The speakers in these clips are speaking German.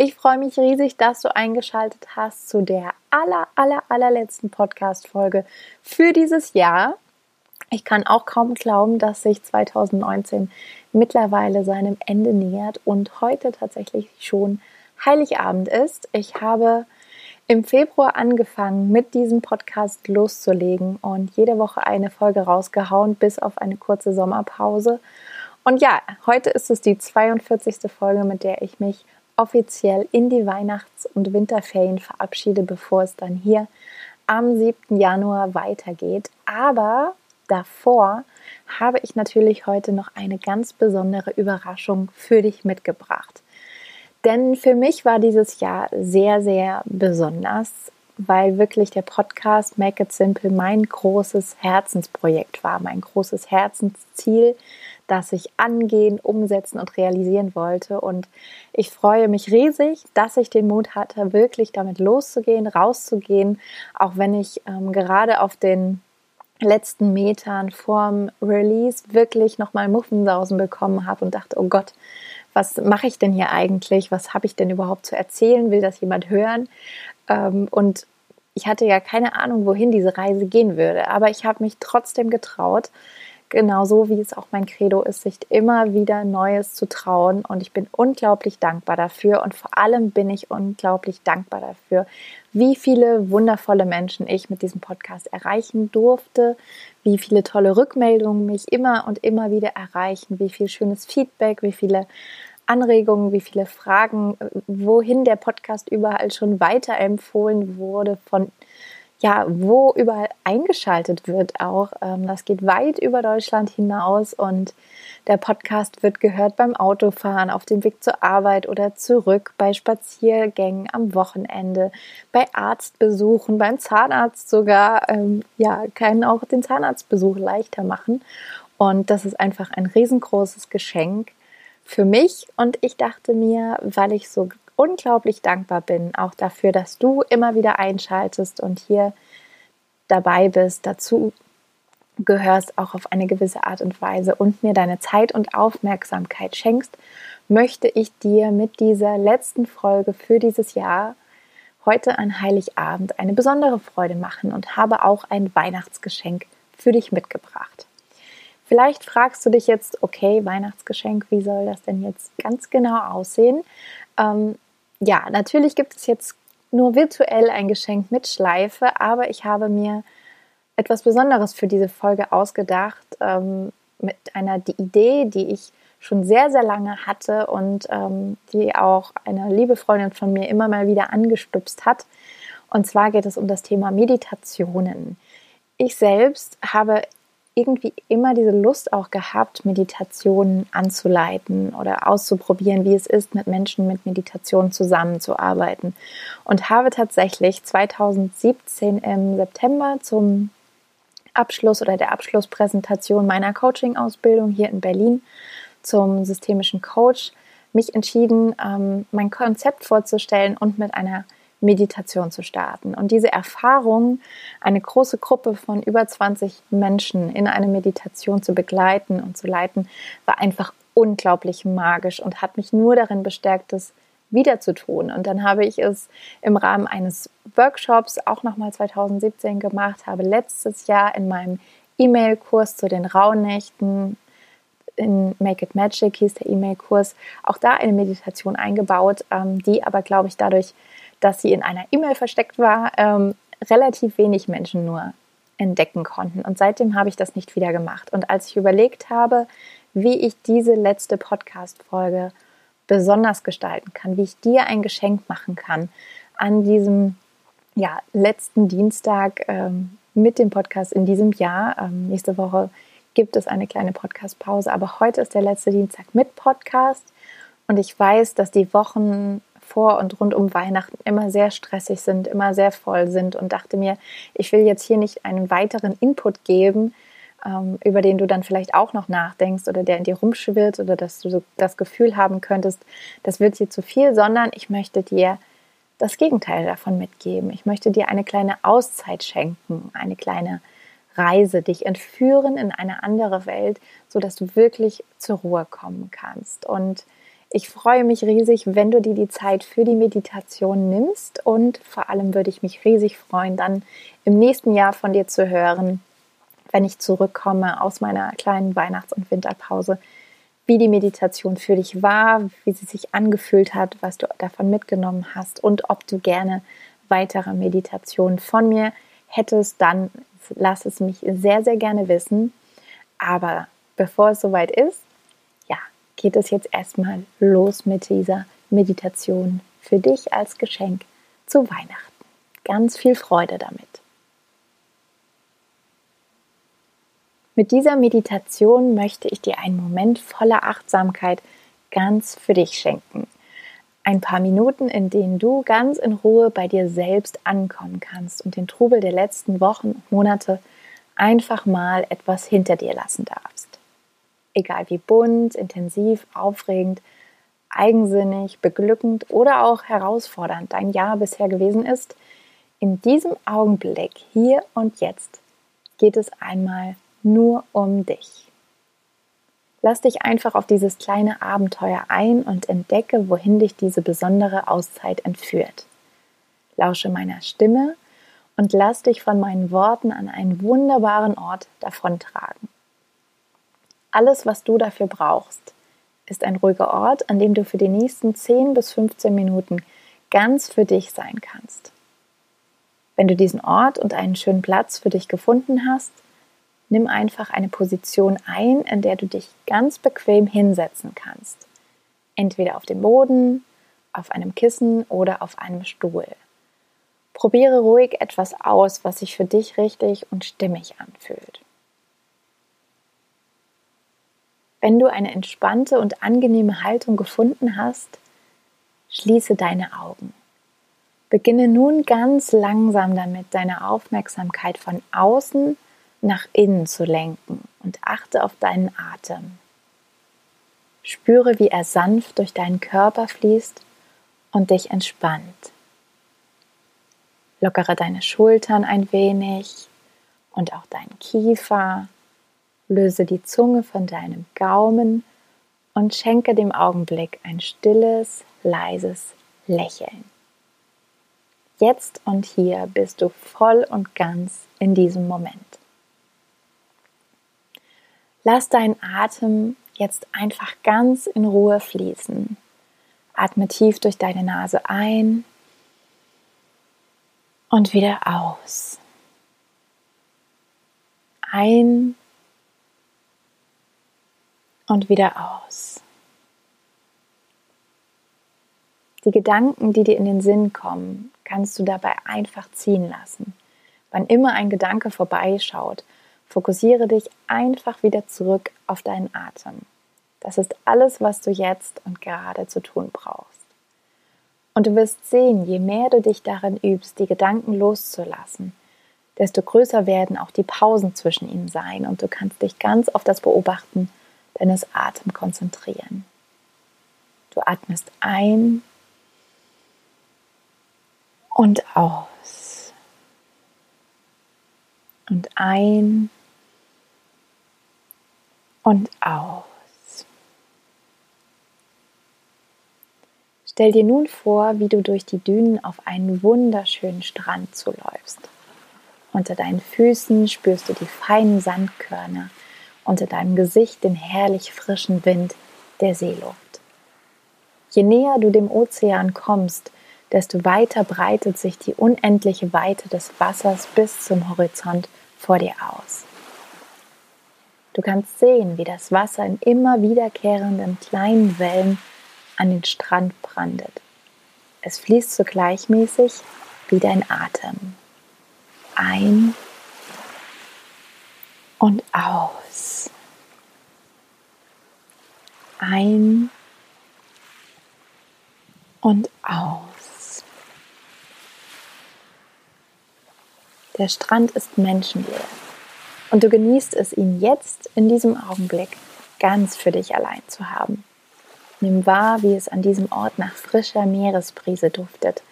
Ich freue mich riesig, dass du eingeschaltet hast zu der aller, aller, allerletzten Podcast-Folge für dieses Jahr. Ich kann auch kaum glauben, dass sich 2019 mittlerweile seinem Ende nähert und heute tatsächlich schon Heiligabend ist. Ich habe im Februar angefangen, mit diesem Podcast loszulegen und jede Woche eine Folge rausgehauen, bis auf eine kurze Sommerpause. Und ja, heute ist es die 42. Folge, mit der ich mich offiziell in die Weihnachts- und Winterferien verabschiede, bevor es dann hier am 7. Januar weitergeht. Aber davor habe ich natürlich heute noch eine ganz besondere Überraschung für dich mitgebracht. Denn für mich war dieses Jahr sehr, sehr besonders, weil wirklich der Podcast Make It Simple mein großes Herzensprojekt war, mein großes Herzensziel, das ich angehen, umsetzen und realisieren wollte. Und ich freue mich riesig, dass ich den Mut hatte, wirklich damit loszugehen, rauszugehen, auch wenn ich ähm, gerade auf den letzten Metern vorm Release wirklich nochmal Muffensausen bekommen habe und dachte, oh Gott, was mache ich denn hier eigentlich? Was habe ich denn überhaupt zu erzählen? Will das jemand hören? Ähm, und ich hatte ja keine Ahnung, wohin diese Reise gehen würde, aber ich habe mich trotzdem getraut, genauso wie es auch mein Credo ist, sich immer wieder Neues zu trauen. Und ich bin unglaublich dankbar dafür. Und vor allem bin ich unglaublich dankbar dafür, wie viele wundervolle Menschen ich mit diesem Podcast erreichen durfte, wie viele tolle Rückmeldungen mich immer und immer wieder erreichen, wie viel schönes Feedback, wie viele Anregungen, wie viele Fragen, wohin der Podcast überall schon weiterempfohlen wurde von ja, wo überall eingeschaltet wird auch. Ähm, das geht weit über Deutschland hinaus und der Podcast wird gehört beim Autofahren, auf dem Weg zur Arbeit oder zurück, bei Spaziergängen am Wochenende, bei Arztbesuchen, beim Zahnarzt sogar. Ähm, ja, kann auch den Zahnarztbesuch leichter machen. Und das ist einfach ein riesengroßes Geschenk für mich. Und ich dachte mir, weil ich so unglaublich dankbar bin, auch dafür, dass du immer wieder einschaltest und hier dabei bist, dazu gehörst, auch auf eine gewisse Art und Weise und mir deine Zeit und Aufmerksamkeit schenkst, möchte ich dir mit dieser letzten Folge für dieses Jahr heute an Heiligabend eine besondere Freude machen und habe auch ein Weihnachtsgeschenk für dich mitgebracht. Vielleicht fragst du dich jetzt, okay, Weihnachtsgeschenk, wie soll das denn jetzt ganz genau aussehen? Ähm, ja, natürlich gibt es jetzt nur virtuell ein Geschenk mit Schleife, aber ich habe mir etwas Besonderes für diese Folge ausgedacht, ähm, mit einer Idee, die ich schon sehr, sehr lange hatte und ähm, die auch eine liebe Freundin von mir immer mal wieder angestupst hat. Und zwar geht es um das Thema Meditationen. Ich selbst habe irgendwie immer diese Lust auch gehabt, Meditationen anzuleiten oder auszuprobieren, wie es ist, mit Menschen mit Meditation zusammenzuarbeiten. Und habe tatsächlich 2017 im September zum Abschluss oder der Abschlusspräsentation meiner Coaching-Ausbildung hier in Berlin zum systemischen Coach mich entschieden, ähm, mein Konzept vorzustellen und mit einer Meditation zu starten. Und diese Erfahrung, eine große Gruppe von über 20 Menschen in eine Meditation zu begleiten und zu leiten, war einfach unglaublich magisch und hat mich nur darin bestärkt, das wieder zu tun. Und dann habe ich es im Rahmen eines Workshops auch nochmal 2017 gemacht, habe letztes Jahr in meinem E-Mail-Kurs zu den Rauhnächten in Make It Magic hieß der E-Mail-Kurs, auch da eine Meditation eingebaut, ähm, die aber, glaube ich, dadurch dass sie in einer E-Mail versteckt war, ähm, relativ wenig Menschen nur entdecken konnten. Und seitdem habe ich das nicht wieder gemacht. Und als ich überlegt habe, wie ich diese letzte Podcast-Folge besonders gestalten kann, wie ich dir ein Geschenk machen kann an diesem ja, letzten Dienstag ähm, mit dem Podcast in diesem Jahr. Ähm, nächste Woche gibt es eine kleine Podcast-Pause, aber heute ist der letzte Dienstag mit Podcast. Und ich weiß, dass die Wochen vor und rund um Weihnachten immer sehr stressig sind, immer sehr voll sind und dachte mir, ich will jetzt hier nicht einen weiteren Input geben, ähm, über den du dann vielleicht auch noch nachdenkst oder der in dir rumschwirrt oder dass du das Gefühl haben könntest, das wird dir zu viel, sondern ich möchte dir das Gegenteil davon mitgeben. Ich möchte dir eine kleine Auszeit schenken, eine kleine Reise, dich entführen in eine andere Welt, so dass du wirklich zur Ruhe kommen kannst. Und ich freue mich riesig, wenn du dir die Zeit für die Meditation nimmst und vor allem würde ich mich riesig freuen, dann im nächsten Jahr von dir zu hören, wenn ich zurückkomme aus meiner kleinen Weihnachts- und Winterpause, wie die Meditation für dich war, wie sie sich angefühlt hat, was du davon mitgenommen hast und ob du gerne weitere Meditationen von mir hättest, dann lass es mich sehr, sehr gerne wissen. Aber bevor es soweit ist, geht es jetzt erstmal los mit dieser Meditation für dich als Geschenk zu Weihnachten. Ganz viel Freude damit. Mit dieser Meditation möchte ich dir einen Moment voller Achtsamkeit ganz für dich schenken. Ein paar Minuten, in denen du ganz in Ruhe bei dir selbst ankommen kannst und den Trubel der letzten Wochen und Monate einfach mal etwas hinter dir lassen darfst. Egal wie bunt, intensiv, aufregend, eigensinnig, beglückend oder auch herausfordernd dein Jahr bisher gewesen ist, in diesem Augenblick, hier und jetzt, geht es einmal nur um dich. Lass dich einfach auf dieses kleine Abenteuer ein und entdecke, wohin dich diese besondere Auszeit entführt. Lausche meiner Stimme und lass dich von meinen Worten an einen wunderbaren Ort davontragen. Alles, was du dafür brauchst, ist ein ruhiger Ort, an dem du für die nächsten 10 bis 15 Minuten ganz für dich sein kannst. Wenn du diesen Ort und einen schönen Platz für dich gefunden hast, nimm einfach eine Position ein, in der du dich ganz bequem hinsetzen kannst. Entweder auf dem Boden, auf einem Kissen oder auf einem Stuhl. Probiere ruhig etwas aus, was sich für dich richtig und stimmig anfühlt. Wenn du eine entspannte und angenehme Haltung gefunden hast, schließe deine Augen. Beginne nun ganz langsam damit, deine Aufmerksamkeit von außen nach innen zu lenken und achte auf deinen Atem. Spüre, wie er sanft durch deinen Körper fließt und dich entspannt. Lockere deine Schultern ein wenig und auch deinen Kiefer. Löse die Zunge von deinem Gaumen und schenke dem Augenblick ein stilles, leises Lächeln. Jetzt und hier bist du voll und ganz in diesem Moment. Lass deinen Atem jetzt einfach ganz in Ruhe fließen. Atme tief durch deine Nase ein und wieder aus. Ein und wieder aus. Die Gedanken, die dir in den Sinn kommen, kannst du dabei einfach ziehen lassen. Wann immer ein Gedanke vorbeischaut, Fokussiere dich einfach wieder zurück auf deinen Atem. Das ist alles, was du jetzt und gerade zu tun brauchst. Und du wirst sehen, je mehr du dich darin übst, die Gedanken loszulassen, desto größer werden auch die Pausen zwischen ihnen sein und du kannst dich ganz auf das Beobachten deines Atems konzentrieren. Du atmest ein und aus. Und ein und aus. Stell dir nun vor, wie du durch die Dünen auf einen wunderschönen Strand zuläufst. Unter deinen Füßen spürst du die feinen Sandkörner, unter deinem Gesicht den herrlich frischen Wind der Seeluft. Je näher du dem Ozean kommst, desto weiter breitet sich die unendliche Weite des Wassers bis zum Horizont vor dir aus. Du kannst sehen, wie das Wasser in immer wiederkehrenden kleinen Wellen an den Strand brandet. Es fließt so gleichmäßig wie dein Atem. Ein und aus. Ein und aus. Der Strand ist menschenleer und du genießt es, ihn jetzt in diesem Augenblick ganz für dich allein zu haben. Nimm wahr, wie es an diesem Ort nach frischer Meeresbrise duftet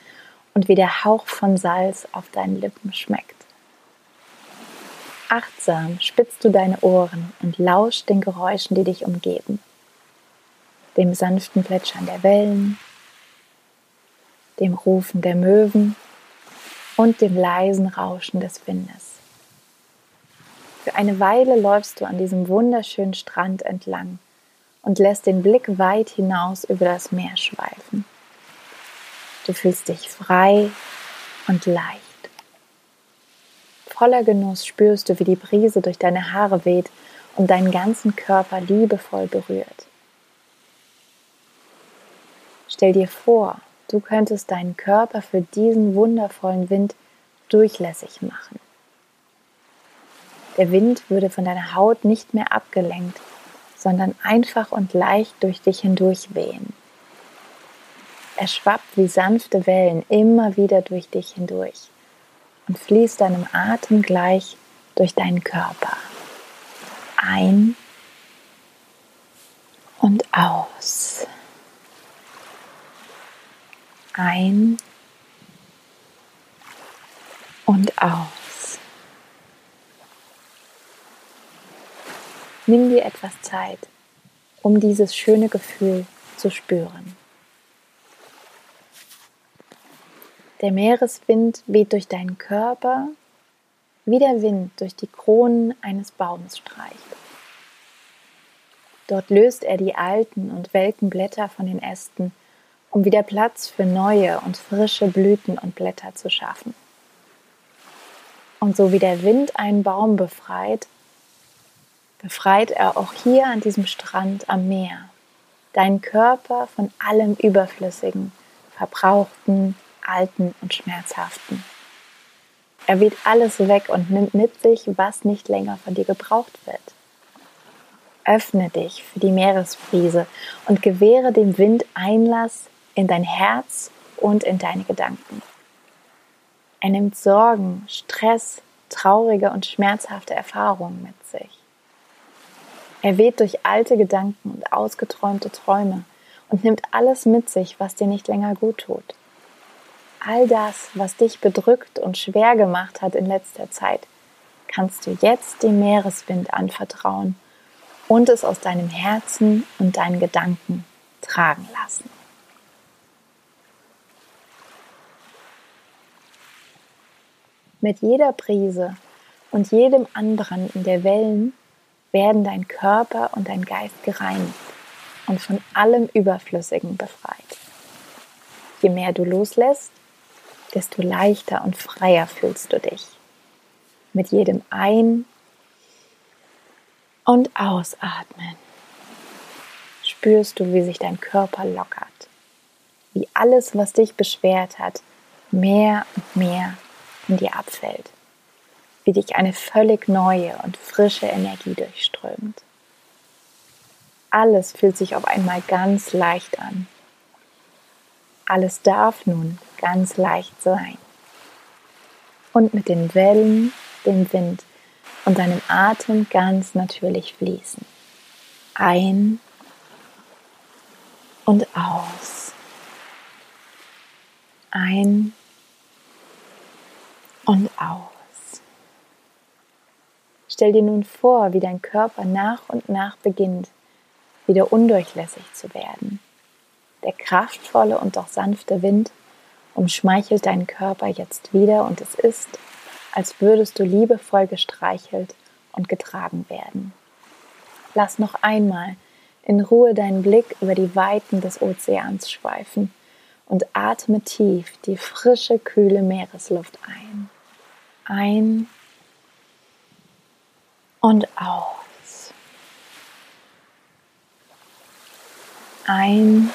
und wie der Hauch von Salz auf deinen Lippen schmeckt. Achtsam spitzt du deine Ohren und lauscht den Geräuschen, die dich umgeben. Dem sanften Plätschern der Wellen, dem Rufen der Möwen und dem leisen Rauschen des Windes. Für eine Weile läufst du an diesem wunderschönen Strand entlang und lässt den Blick weit hinaus über das Meer schweifen. Du fühlst dich frei und leicht. Voller Genuss spürst du, wie die Brise durch deine Haare weht und deinen ganzen Körper liebevoll berührt. Stell dir vor, du könntest deinen Körper für diesen wundervollen Wind durchlässig machen. Der Wind würde von deiner Haut nicht mehr abgelenkt, sondern einfach und leicht durch dich hindurch wehen. Er schwappt wie sanfte Wellen immer wieder durch dich hindurch und fließt deinem Atem gleich durch deinen Körper. Ein und aus. Ein und aus. Nimm dir etwas Zeit, um dieses schöne Gefühl zu spüren. Der Meereswind weht durch deinen Körper, wie der Wind durch die Kronen eines Baumes streicht. Dort löst er die alten und welken Blätter von den Ästen, um wieder Platz für neue und frische Blüten und Blätter zu schaffen. Und so wie der Wind einen Baum befreit, befreit er auch hier an diesem Strand am Meer deinen Körper von allem Überflüssigen, Verbrauchten, Alten und Schmerzhaften. Er weht alles weg und nimmt mit sich, was nicht länger von dir gebraucht wird. Öffne dich für die Meeresbrise und gewähre dem Wind Einlass in dein Herz und in deine Gedanken. Er nimmt Sorgen, Stress, traurige und schmerzhafte Erfahrungen mit sich. Er weht durch alte Gedanken und ausgeträumte Träume und nimmt alles mit sich, was dir nicht länger gut tut. All das, was dich bedrückt und schwer gemacht hat in letzter Zeit, kannst du jetzt dem Meereswind anvertrauen und es aus deinem Herzen und deinen Gedanken tragen lassen. Mit jeder Prise und jedem Anbranden der Wellen werden dein Körper und dein Geist gereinigt und von allem Überflüssigen befreit. Je mehr du loslässt, desto leichter und freier fühlst du dich. Mit jedem Ein- und Ausatmen spürst du, wie sich dein Körper lockert, wie alles, was dich beschwert hat, mehr und mehr in dir abfällt wie dich eine völlig neue und frische Energie durchströmt. Alles fühlt sich auf einmal ganz leicht an. Alles darf nun ganz leicht sein. Und mit den Wellen, dem Wind und deinem Atem ganz natürlich fließen. Ein und aus. Ein und aus. Stell dir nun vor, wie dein Körper nach und nach beginnt, wieder undurchlässig zu werden. Der kraftvolle und doch sanfte Wind umschmeichelt deinen Körper jetzt wieder und es ist, als würdest du liebevoll gestreichelt und getragen werden. Lass noch einmal in Ruhe deinen Blick über die Weiten des Ozeans schweifen und atme tief die frische, kühle Meeresluft ein. Ein und aus. Ein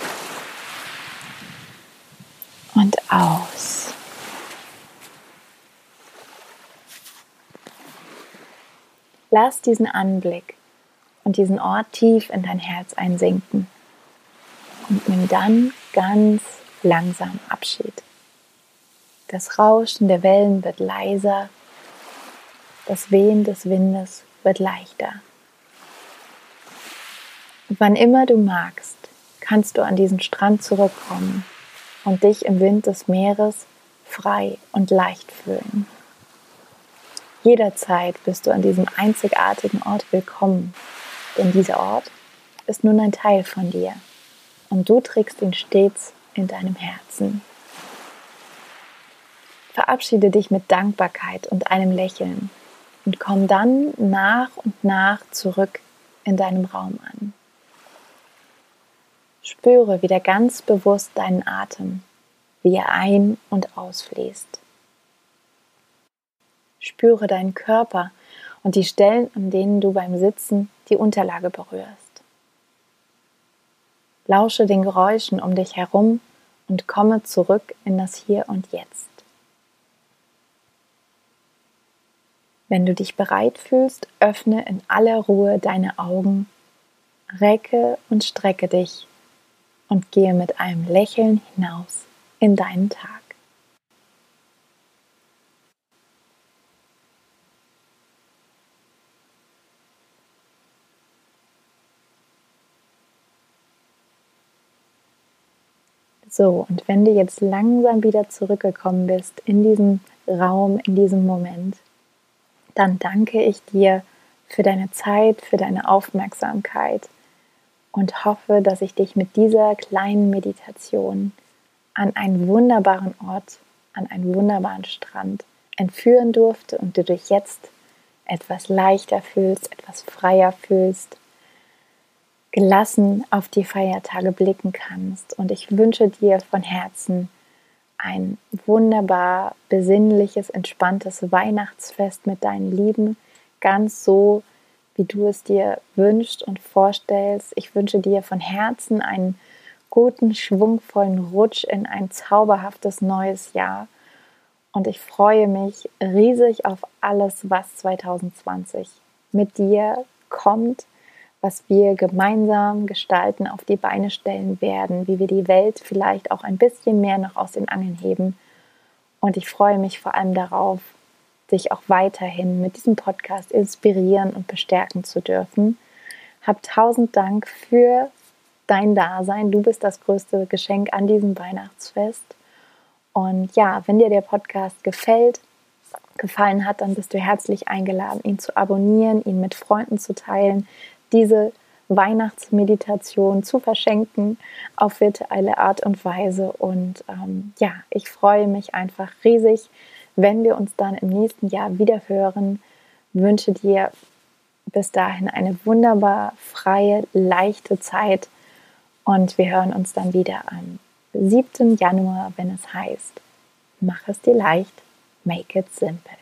und aus. Lass diesen Anblick und diesen Ort tief in dein Herz einsinken und nimm dann ganz langsam Abschied. Das Rauschen der Wellen wird leiser, das Wehen des Windes wird leichter. Und wann immer du magst, kannst du an diesen Strand zurückkommen und dich im Wind des Meeres frei und leicht fühlen. Jederzeit bist du an diesem einzigartigen Ort willkommen, denn dieser Ort ist nun ein Teil von dir und du trägst ihn stets in deinem Herzen. Verabschiede dich mit Dankbarkeit und einem Lächeln und komm dann nach und nach zurück in deinem Raum an. Spüre wieder ganz bewusst deinen Atem, wie er ein- und ausfließt. Spüre deinen Körper und die Stellen, an denen du beim Sitzen die Unterlage berührst. Lausche den Geräuschen um dich herum und komme zurück in das Hier und Jetzt. Wenn du dich bereit fühlst, öffne in aller Ruhe deine Augen, recke und strecke dich und gehe mit einem Lächeln hinaus in deinen Tag. So, und wenn du jetzt langsam wieder zurückgekommen bist in diesem Raum, in diesem Moment, dann danke ich dir für deine Zeit, für deine Aufmerksamkeit und hoffe, dass ich dich mit dieser kleinen Meditation an einen wunderbaren Ort, an einen wunderbaren Strand entführen durfte und du dich jetzt etwas leichter fühlst, etwas freier fühlst, gelassen auf die Feiertage blicken kannst. Und ich wünsche dir von Herzen ein wunderbar besinnliches, entspanntes Weihnachtsfest mit deinen Lieben, ganz so, wie du es dir wünschst und vorstellst. Ich wünsche dir von Herzen einen guten, schwungvollen Rutsch in ein zauberhaftes neues Jahr. Und ich freue mich riesig auf alles, was 2020 mit dir kommt, was wir gemeinsam gestalten, auf die Beine stellen werden, wie wir die Welt vielleicht auch ein bisschen mehr noch aus den Angeln heben. Und ich freue mich vor allem darauf, dich auch weiterhin mit diesem Podcast inspirieren und bestärken zu dürfen. Hab tausend Dank für dein Dasein. Du bist das größte Geschenk an diesem Weihnachtsfest. Und ja, wenn dir der Podcast gefällt, gefallen hat, dann bist du herzlich eingeladen, ihn zu abonnieren, ihn mit Freunden zu teilen, diese Weihnachtsmeditation zu verschenken auf virtuelle Art und Weise. Und ähm, ja, ich freue mich einfach riesig, wenn wir uns dann im nächsten Jahr wieder hören, wünsche dir bis dahin eine wunderbar freie, leichte Zeit und wir hören uns dann wieder am 7. Januar, wenn es heißt, mach es dir leicht, make it simple.